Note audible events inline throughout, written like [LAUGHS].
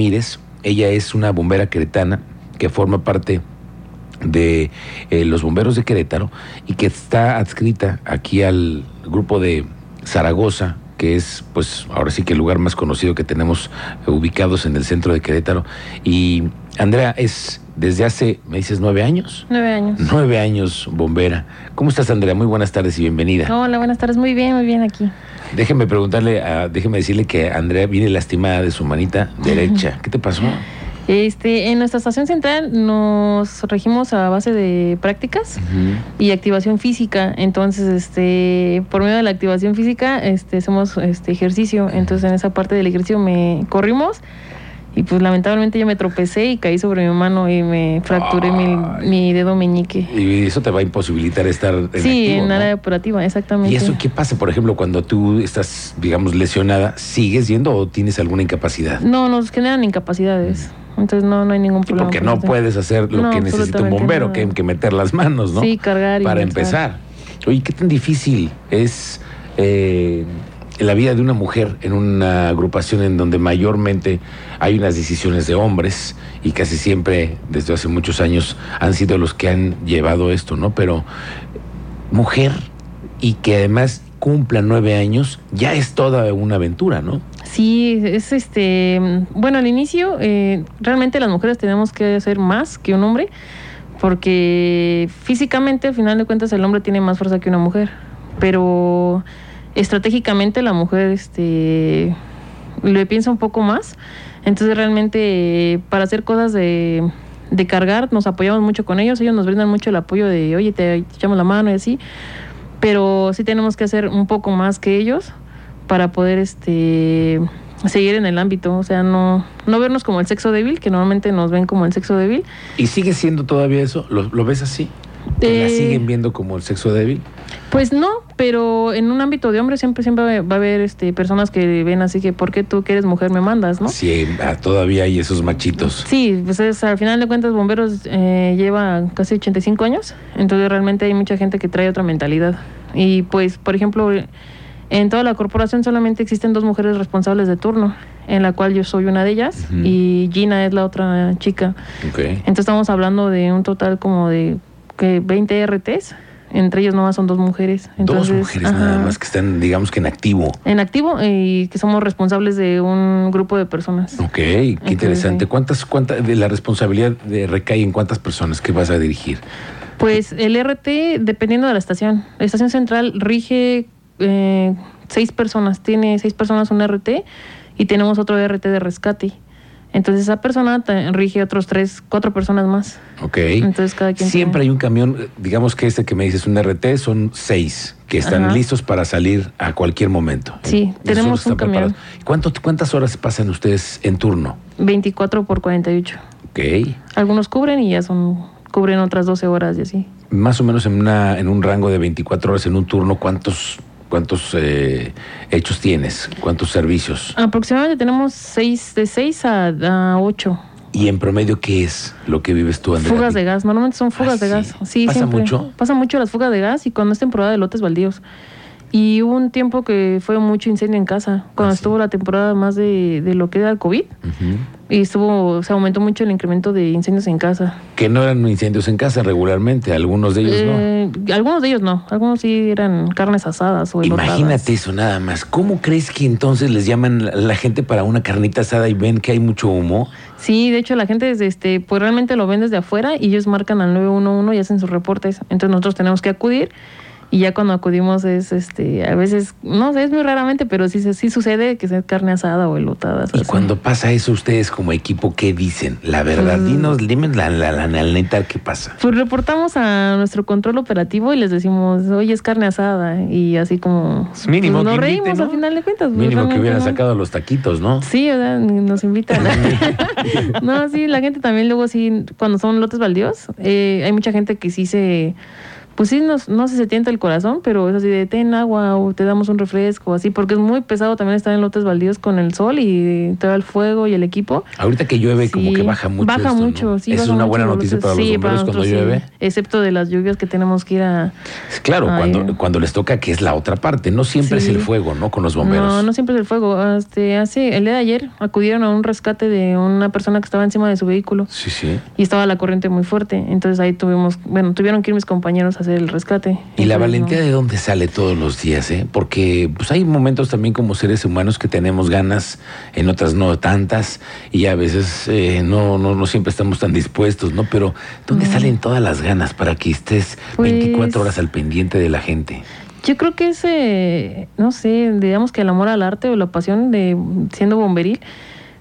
Mírez. Ella es una bombera queretana que forma parte de eh, los bomberos de Querétaro y que está adscrita aquí al grupo de Zaragoza, que es pues ahora sí que el lugar más conocido que tenemos eh, ubicados en el centro de Querétaro. Y Andrea es desde hace, me dices, nueve años. Nueve años. Nueve años bombera. ¿Cómo estás, Andrea? Muy buenas tardes y bienvenida. Hola, buenas tardes. Muy bien, muy bien aquí. Déjeme preguntarle, a- déjeme decirle que Andrea viene lastimada de su manita derecha. ¿Qué te pasó? Este, en nuestra estación central nos regimos a base de prácticas y activación física. Entonces, este, por medio de la activación física, este, hacemos este ejercicio. Entonces, en esa parte del ejercicio me corrimos y pues lamentablemente yo me tropecé y caí sobre mi mano y me fracturé mi, dedo meñique. Y eso te va a imposibilitar estar en sí, activo, en ¿no? área operativa, exactamente. ¿Y eso qué pasa, por ejemplo, cuando tú estás, digamos, lesionada? ¿Sigues yendo o tienes alguna incapacidad? No, nos generan incapacidades. Entonces no, no hay ningún Sí, problema. porque no puedes hacer lo No, que necesita un bombero, nada. que, que meter las manos, ¿no? Sí, cargar y Para empezar. Oye, ¿qué tan difícil es eh, la vida de una mujer en una agrupación en donde mayormente hay unas decisiones de hombres y casi siempre, desde hace muchos años, han sido los que han llevado esto, ¿no? Pero mujer y que además cumpla nueve años, ya es toda una aventura, ¿no? Sí, es este. Bueno, al inicio, eh, realmente las mujeres tenemos que hacer más que un hombre, porque físicamente, al final de cuentas, el hombre tiene más fuerza que una mujer. Pero estratégicamente, la mujer este, le piensa un poco más. Entonces, realmente, para hacer cosas de, de cargar, nos apoyamos mucho con ellos. Ellos nos brindan mucho el apoyo de, oye, te echamos la mano y así. Pero sí tenemos que hacer un poco más que ellos para poder este seguir en el ámbito, o sea, no, no vernos como el sexo débil, que normalmente nos ven como el sexo débil. ¿Y sigue siendo todavía eso? ¿Lo, lo ves así? ¿Que la Eh, siguen viendo como el sexo débil? Pues no, pero en un ámbito de hombres siempre siempre va a haber este personas que ven así que ¿por qué tú que eres mujer me mandas, no? Sí, ah, todavía hay esos machitos. Sí, pues es, al final de cuentas Bomberos eh, lleva casi 85 años, entonces realmente hay mucha gente que trae otra mentalidad. Y pues, por ejemplo, en toda la corporación solamente existen dos mujeres responsables de turno, en la cual yo soy una de ellas y Gina es la otra chica. Entonces estamos hablando de un total como de que 20 RTs, entre ellos nomás son dos mujeres. Entonces, Dos mujeres ajá, nada más que están, digamos que en activo. En activo y que somos responsables de un grupo de personas. Ok, qué interesante. ¿Cuántas, cuántas, de la responsabilidad de recae en cuántas personas que vas a dirigir? Pues el RT, dependiendo de la estación. La estación central rige eh, seis personas. Tiene seis personas un RT y tenemos otro RT de rescate. Entonces esa persona rige otros tres, cuatro personas más. Ok. Entonces cada quien Siempre tiene- hay un camión, eh, digamos que este que me dices un RT, son seis que están Ajá. listos para salir a cualquier momento. Sí, tenemos un camión. ¿Cuánto, ¿Cuántas horas pasan ustedes en turno? 24 por 48. Ok. Algunos cubren y ya son cubren otras 12 horas y así. Más o menos en, una, en un rango de 24 horas en un turno, ¿cuántos, cuántos eh, hechos tienes? ¿Cuántos servicios? Aproximadamente tenemos seis, de 6 a, 8 ¿Y en promedio qué es lo que vives tú, Andrea? fugas de gas. Normalmente son fugas Ah, de sí. gas. Sí, ¿Pasa siempre. mucho? Pasa mucho las fugas de gas y cuando es temporada de lotes baldíos. Y hubo un tiempo que fue mucho incendio en casa, cuando Ah, sí. estuvo la temporada más de, de lo que era el COVID. Y estuvo, se aumentó mucho el incremento de incendios en casa. Que no eran incendios en casa regularmente, algunos de ellos Eh, Algunos de ellos no, algunos sí eran carnes asadas o no. elotadas. Imagínate eso nada más. ¿Cómo crees que entonces les llaman la, la gente para una carnita asada y ven que hay mucho humo? Sí, de hecho la gente desde este, pues realmente lo ven desde afuera y ellos marcan al 911 y hacen sus reportes. Entonces nosotros tenemos que acudir y ya cuando acudimos es este, a veces, no sé, es muy raramente, pero sí, sí sucede que sea carne asada o elotadas. Y así. cuando pasa eso, ustedes como equipo, ¿qué dicen? La verdad, Mm. dinos, dime la, la, la, la neta, ¿qué pasa? Pues reportamos a nuestro control operativo y les decimos, oye, es carne asada. Y así como. Mínimo pues, nos que reímos invite, ¿no? al final de cuentas. pues, Mínimo que hubieran no. sacado los taquitos, ¿no? Sí. Nos invitan. [LAUGHS] no, sí, la gente también luego sí, cuando son lotes baldíos, eh, hay mucha gente que sí se pues sí, no, no se tienta el corazón, pero es así de ten agua o te damos un refresco, así, porque es muy pesado también estar en lotes baldíos con el sol y te da el fuego y el equipo. Ahorita que llueve, como que baja mucho. Baja mucho, sí. Es una buena noticia para los bomberos cuando llueve. Excepto de las lluvias que tenemos que ir a. Claro, cuando, cuando les toca, que es la otra parte. No siempre es el fuego, ¿no? Con los bomberos. No, no siempre es el fuego. Este, hace, el día de ayer acudieron a un rescate de una persona que estaba encima de su vehículo. Sí, sí. Y estaba la corriente muy fuerte. Entonces ahí tuvimos, bueno, tuvieron que ir mis compañeros a hacer el rescate. ¿Y la valentía de dónde sale todos los días? Eh? Porque pues hay momentos también como seres humanos que tenemos ganas, en otras no tantas, y a veces eh, no, no, no siempre estamos tan dispuestos, ¿no? Pero ¿dónde salen todas las ganas para que estés 24 pues horas al pendiente de la gente? Yo creo que ese, no sé, digamos que el amor al arte o la pasión de siendo bomberil,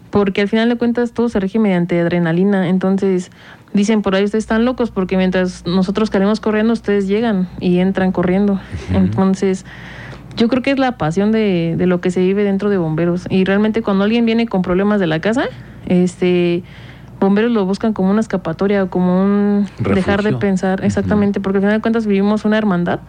porque al final de cuentas todo se rige mediante adrenalina, entonces dicen por ahí ustedes están locos porque mientras nosotros caemos corriendo ustedes llegan y entran corriendo. Entonces, yo creo que es la pasión de, de, lo que se vive dentro de bomberos. Y realmente cuando alguien viene con problemas de la casa, este bomberos lo buscan como una escapatoria o como un dejar de pensar, exactamente, porque al final de cuentas vivimos una hermandad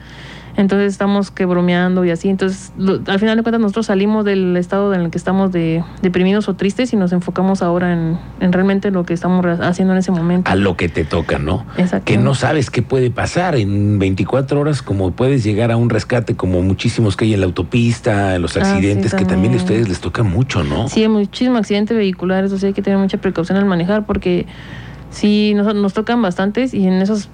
entonces estamos que bromeando y así. Entonces, al final de cuentas, nosotros salimos del estado en el que estamos de, deprimidos o tristes y nos enfocamos ahora en, realmente lo que estamos haciendo en ese momento. A lo que te toca, ¿no? Exacto. Que no sabes qué puede pasar en 24 horas, como puedes llegar a un rescate, como muchísimos que hay en la autopista, en los ah, accidentes, que también a ustedes les toca mucho, ¿no? Sí, muchísimos accidentes vehiculares, o sea, hay que tener mucha precaución al manejar porque sí, nos, nos tocan bastantes y en esos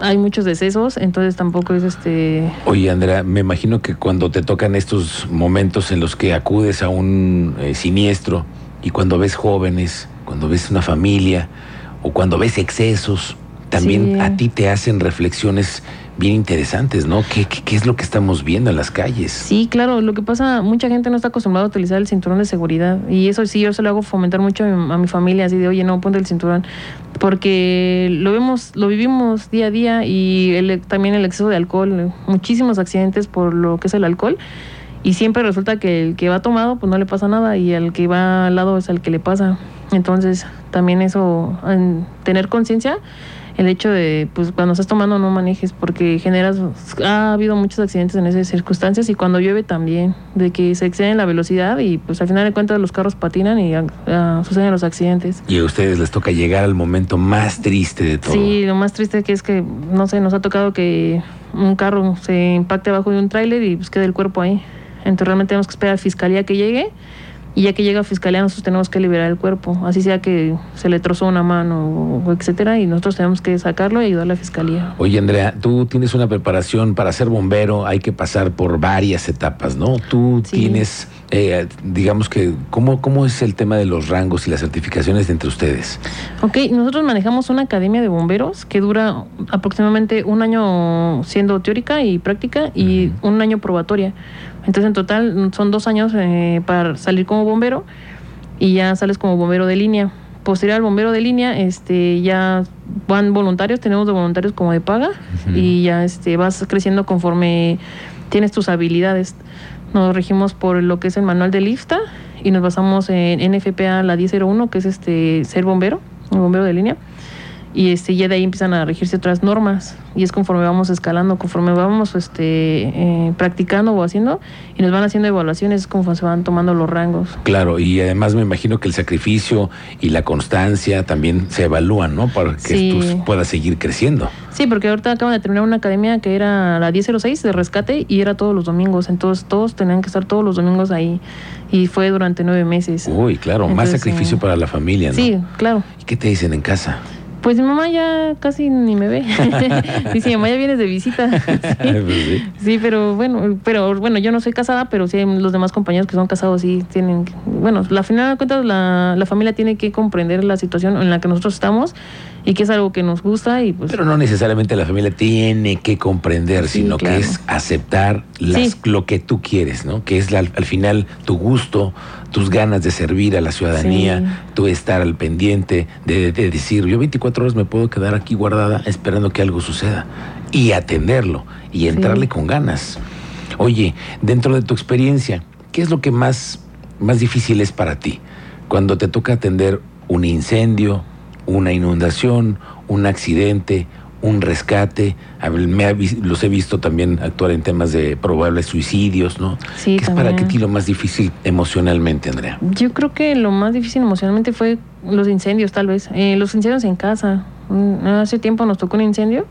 hay muchos decesos, entonces tampoco es este... Oye, Andrea, me imagino que cuando te tocan estos momentos en los que acudes a un eh, siniestro y cuando ves jóvenes, cuando ves una familia o cuando ves excesos, también a ti te hacen reflexiones bien interesantes, ¿no? ¿Qué, ¿Qué, es lo que estamos viendo en las calles? Sí, claro, lo que pasa, mucha gente no está acostumbrada a utilizar el cinturón de seguridad y eso sí, yo se lo hago fomentar mucho a mi, familia, así de, oye, no, ponte el cinturón, porque lo vemos, lo vivimos día a día y el, también el exceso de alcohol, muchísimos accidentes por lo que es el alcohol y siempre resulta que el que va tomado pues no le pasa nada y el que va al lado es el que le pasa. Entonces, también eso, en tener conciencia el hecho de, pues cuando estás tomando no manejes porque generas, ha habido muchos accidentes en esas circunstancias y cuando llueve también, de que se exceden la velocidad y pues al final de cuentas los carros patinan y uh, suceden los accidentes. Y a ustedes les toca llegar al momento más triste de todo. Sí, lo más triste que es que, no sé, nos ha tocado que un carro se impacte abajo de un tráiler y pues quede el cuerpo ahí. Entonces realmente tenemos que esperar a la fiscalía que llegue y ya que llega a fiscalía nosotros tenemos que liberar el cuerpo, así sea que se le trozó una mano o etcétera y nosotros tenemos que sacarlo y ayudar a la fiscalía. Oye Andrea, tú tienes una preparación para ser bombero, hay que pasar por varias etapas, ¿no? Tú tienes, eh, digamos que, ¿cómo, ¿cómo es el tema de los rangos y las certificaciones entre ustedes? Ok, nosotros manejamos una academia de bomberos que dura aproximadamente un año siendo teórica y práctica y un año probatoria. Entonces en total son dos años eh, para salir como bombero y ya sales como bombero de línea. Posterior al bombero de línea, este, ya van voluntarios, tenemos de voluntarios como de paga y ya este, vas creciendo conforme tienes tus habilidades. Nos regimos por lo que es el manual de lista y nos basamos en NFPA la 1001, que es este ser bombero, un bombero de línea y este ya de ahí empiezan a regirse otras normas. Y es conforme vamos escalando conforme vamos este eh, practicando o haciendo y nos van haciendo evaluaciones conforme se van tomando los rangos. Claro y además me imagino que el sacrificio y la constancia también se evalúan no para que tú puedas seguir creciendo. Sí porque ahorita acaban de terminar una academia que era la 1006 de rescate y era todos los domingos. Entonces todos tenían que estar todos los domingos ahí. Y fue durante nueve meses. Uy claro más sacrificio para la familia ¿no? sí claro. Y qué te dicen en casa pues mi mamá ya casi ni me ve. [LAUGHS] Dice, mi mamá ya vienes de visita. [LAUGHS] Pues sí. pero bueno, pero bueno, yo no soy casada, pero sí los demás compañeros que son casados sí tienen, bueno, la final de cuentas la, la familia tiene que comprender la situación en la que nosotros estamos y que es algo que nos gusta y pues... Pero no necesariamente la familia tiene que comprender, sino que es aceptar las, lo que tú quieres, ¿no? Que es al final tu gusto, tus ganas de servir a la ciudadanía, tú estar al pendiente de, decir, yo 24 horas me puedo quedar aquí guardada esperando que algo suceda y atenderlo y entrarle con ganas. Oye, dentro de tu experiencia, ¿qué es lo que más, más difícil es para ti cuando te toca atender un incendio, una inundación, un accidente un rescate, me ha los he visto también actuar en temas de probables suicidios, ¿no? Sí, ¿Qué es para ti lo más difícil emocionalmente, Andrea? Yo creo que lo más difícil emocionalmente fue los incendios, tal vez. Eh, los incendios en casa. Mm, Hace tiempo nos tocó un incendio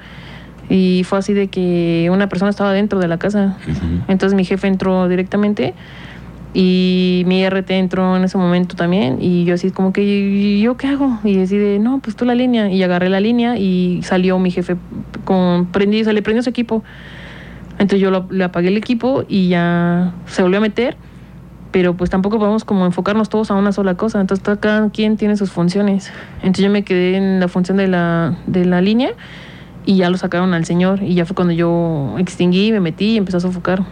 y fue así de que una persona estaba dentro de la casa. Entonces mi jefe entró directamente y mi RT entró en ese momento también y yo así como que, ¿y yo qué hago? Y así de, no, pues tú la línea. Y agarré la línea y salió mi jefe con prendí, se le prendió su equipo. Entonces yo lo- le apagué el equipo y ya se volvió a meter, pero pues tampoco podemos como enfocarnos todos a una sola cosa. Entonces cada quien tiene sus funciones. Entonces yo me quedé en la función de la, de la línea y ya lo sacaron al señor y ya fue cuando yo extinguí, me metí y empezó a sofocar.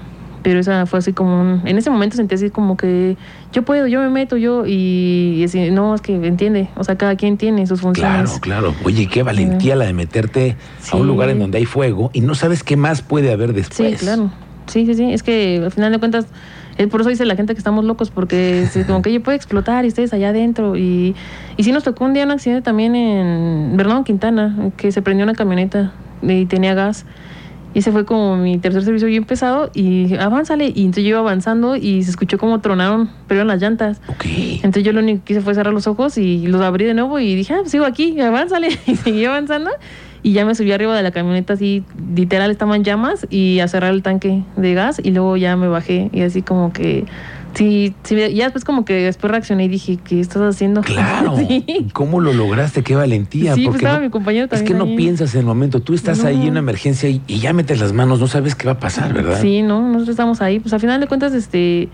Pero esa fue así como un- en ese momento sentí así como que yo puedo, yo me meto, yo y, y así, no, es que entiende, o sea, cada quien tiene sus funciones. Claro, claro. Oye, qué valentía la de meterte a un lugar en donde hay fuego y no sabes qué más puede haber después. Sí, claro. Sí, sí, sí. Es que al final de cuentas, eh, por eso dice la gente que estamos locos, porque es como que ella puede explotar y ustedes allá adentro. Y, y sí nos tocó un día un accidente también en Bernardo Quintana, que se prendió una camioneta y tenía gas. Y ese fue como mi tercer servicio bien pesado y avánzale. Y entonces yo iba avanzando y se escuchó como tronaron, pero eran las llantas. Entonces yo lo único que hice fue cerrar los ojos y los abrí de nuevo y dije, ah, pues sigo aquí, avánzale. [LAUGHS] Y seguí avanzando y ya me subí arriba de la camioneta así, literal estaban llamas y a cerrar el tanque de gas y luego ya me bajé y así como que, sí, sí ya después como que después reaccioné y dije, ¿qué estás haciendo? Claro. [LAUGHS] sí. ¿Cómo lo lograste? Qué valentía. Sí, pues porque estaba no- mi compañero es también que no piensas en el momento. Tú estás No. ahí en una emergencia y, y ya metes las manos, no sabes qué va a pasar, ¿verdad? Sí, no, nosotros estamos ahí, pues al final de cuentas, este,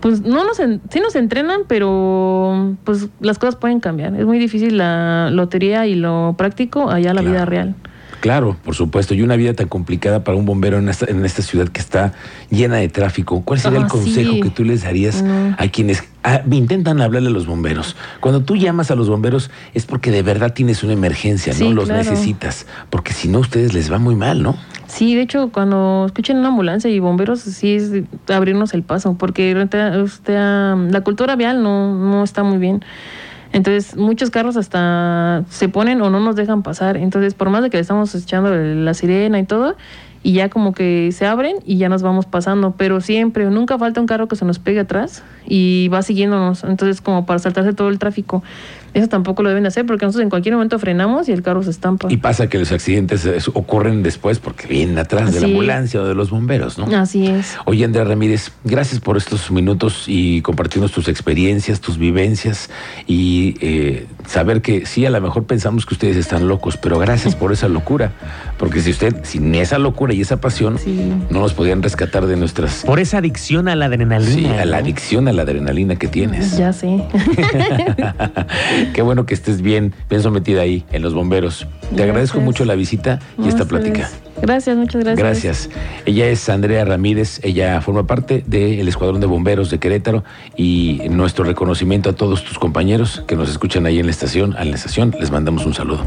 pues no nos, en- sí nos entrenan, pero pues las cosas pueden cambiar. Es muy difícil la lotería y lo práctico allá la Claro. vida real. Claro, por supuesto. Y una vida tan complicada para un bombero en esta, en esta ciudad que está llena de tráfico. ¿Cuál sería el Ah, consejo sí. que tú les darías No. a quienes intentan hablarle a los bomberos? Cuando tú llamas a los bomberos es porque de verdad tienes una emergencia, ¿no? Los claro. necesitas. Porque si no, a ustedes les va muy mal, ¿no? Sí, de hecho, cuando escuchen una ambulancia y bomberos, sí es abrirnos el paso, porque usted, la cultura vial no, no está muy bien. Entonces, muchos carros hasta se ponen o no nos dejan pasar. Entonces, por más de que le estamos echando la sirena y todo, y ya como que se abren y ya nos vamos pasando. Pero siempre, nunca falta un carro que se nos pegue atrás y va siguiéndonos. Entonces, como para saltarse todo el tráfico. Eso tampoco lo deben de hacer porque nosotros en cualquier momento frenamos y el carro se estampa. Y pasa que los accidentes ocurren después porque vienen atrás de la ambulancia o de los bomberos, ¿no? Así es. Oye, Andrea Ramírez, gracias por estos minutos y compartirnos tus experiencias, tus vivencias y eh, saber que sí, a lo mejor pensamos que ustedes están locos, pero gracias por esa locura, porque si usted, sin esa locura y esa pasión, Sí. no nos podían rescatar de nuestras... Por esa adicción a la adrenalina. Sí, a la ¿no? adicción a la adrenalina que tienes. Ya sé. [LAUGHS] Qué bueno que estés bien, bien sometida ahí en los bomberos. Te Gracias. agradezco mucho la visita y esta plática. Gracias, muchas gracias. Gracias. Ella es Andrea Ramírez, ella forma parte del Escuadrón de Bomberos de Querétaro y nuestro reconocimiento a todos tus compañeros que nos escuchan ahí en la estación, a la estación, les mandamos un saludo.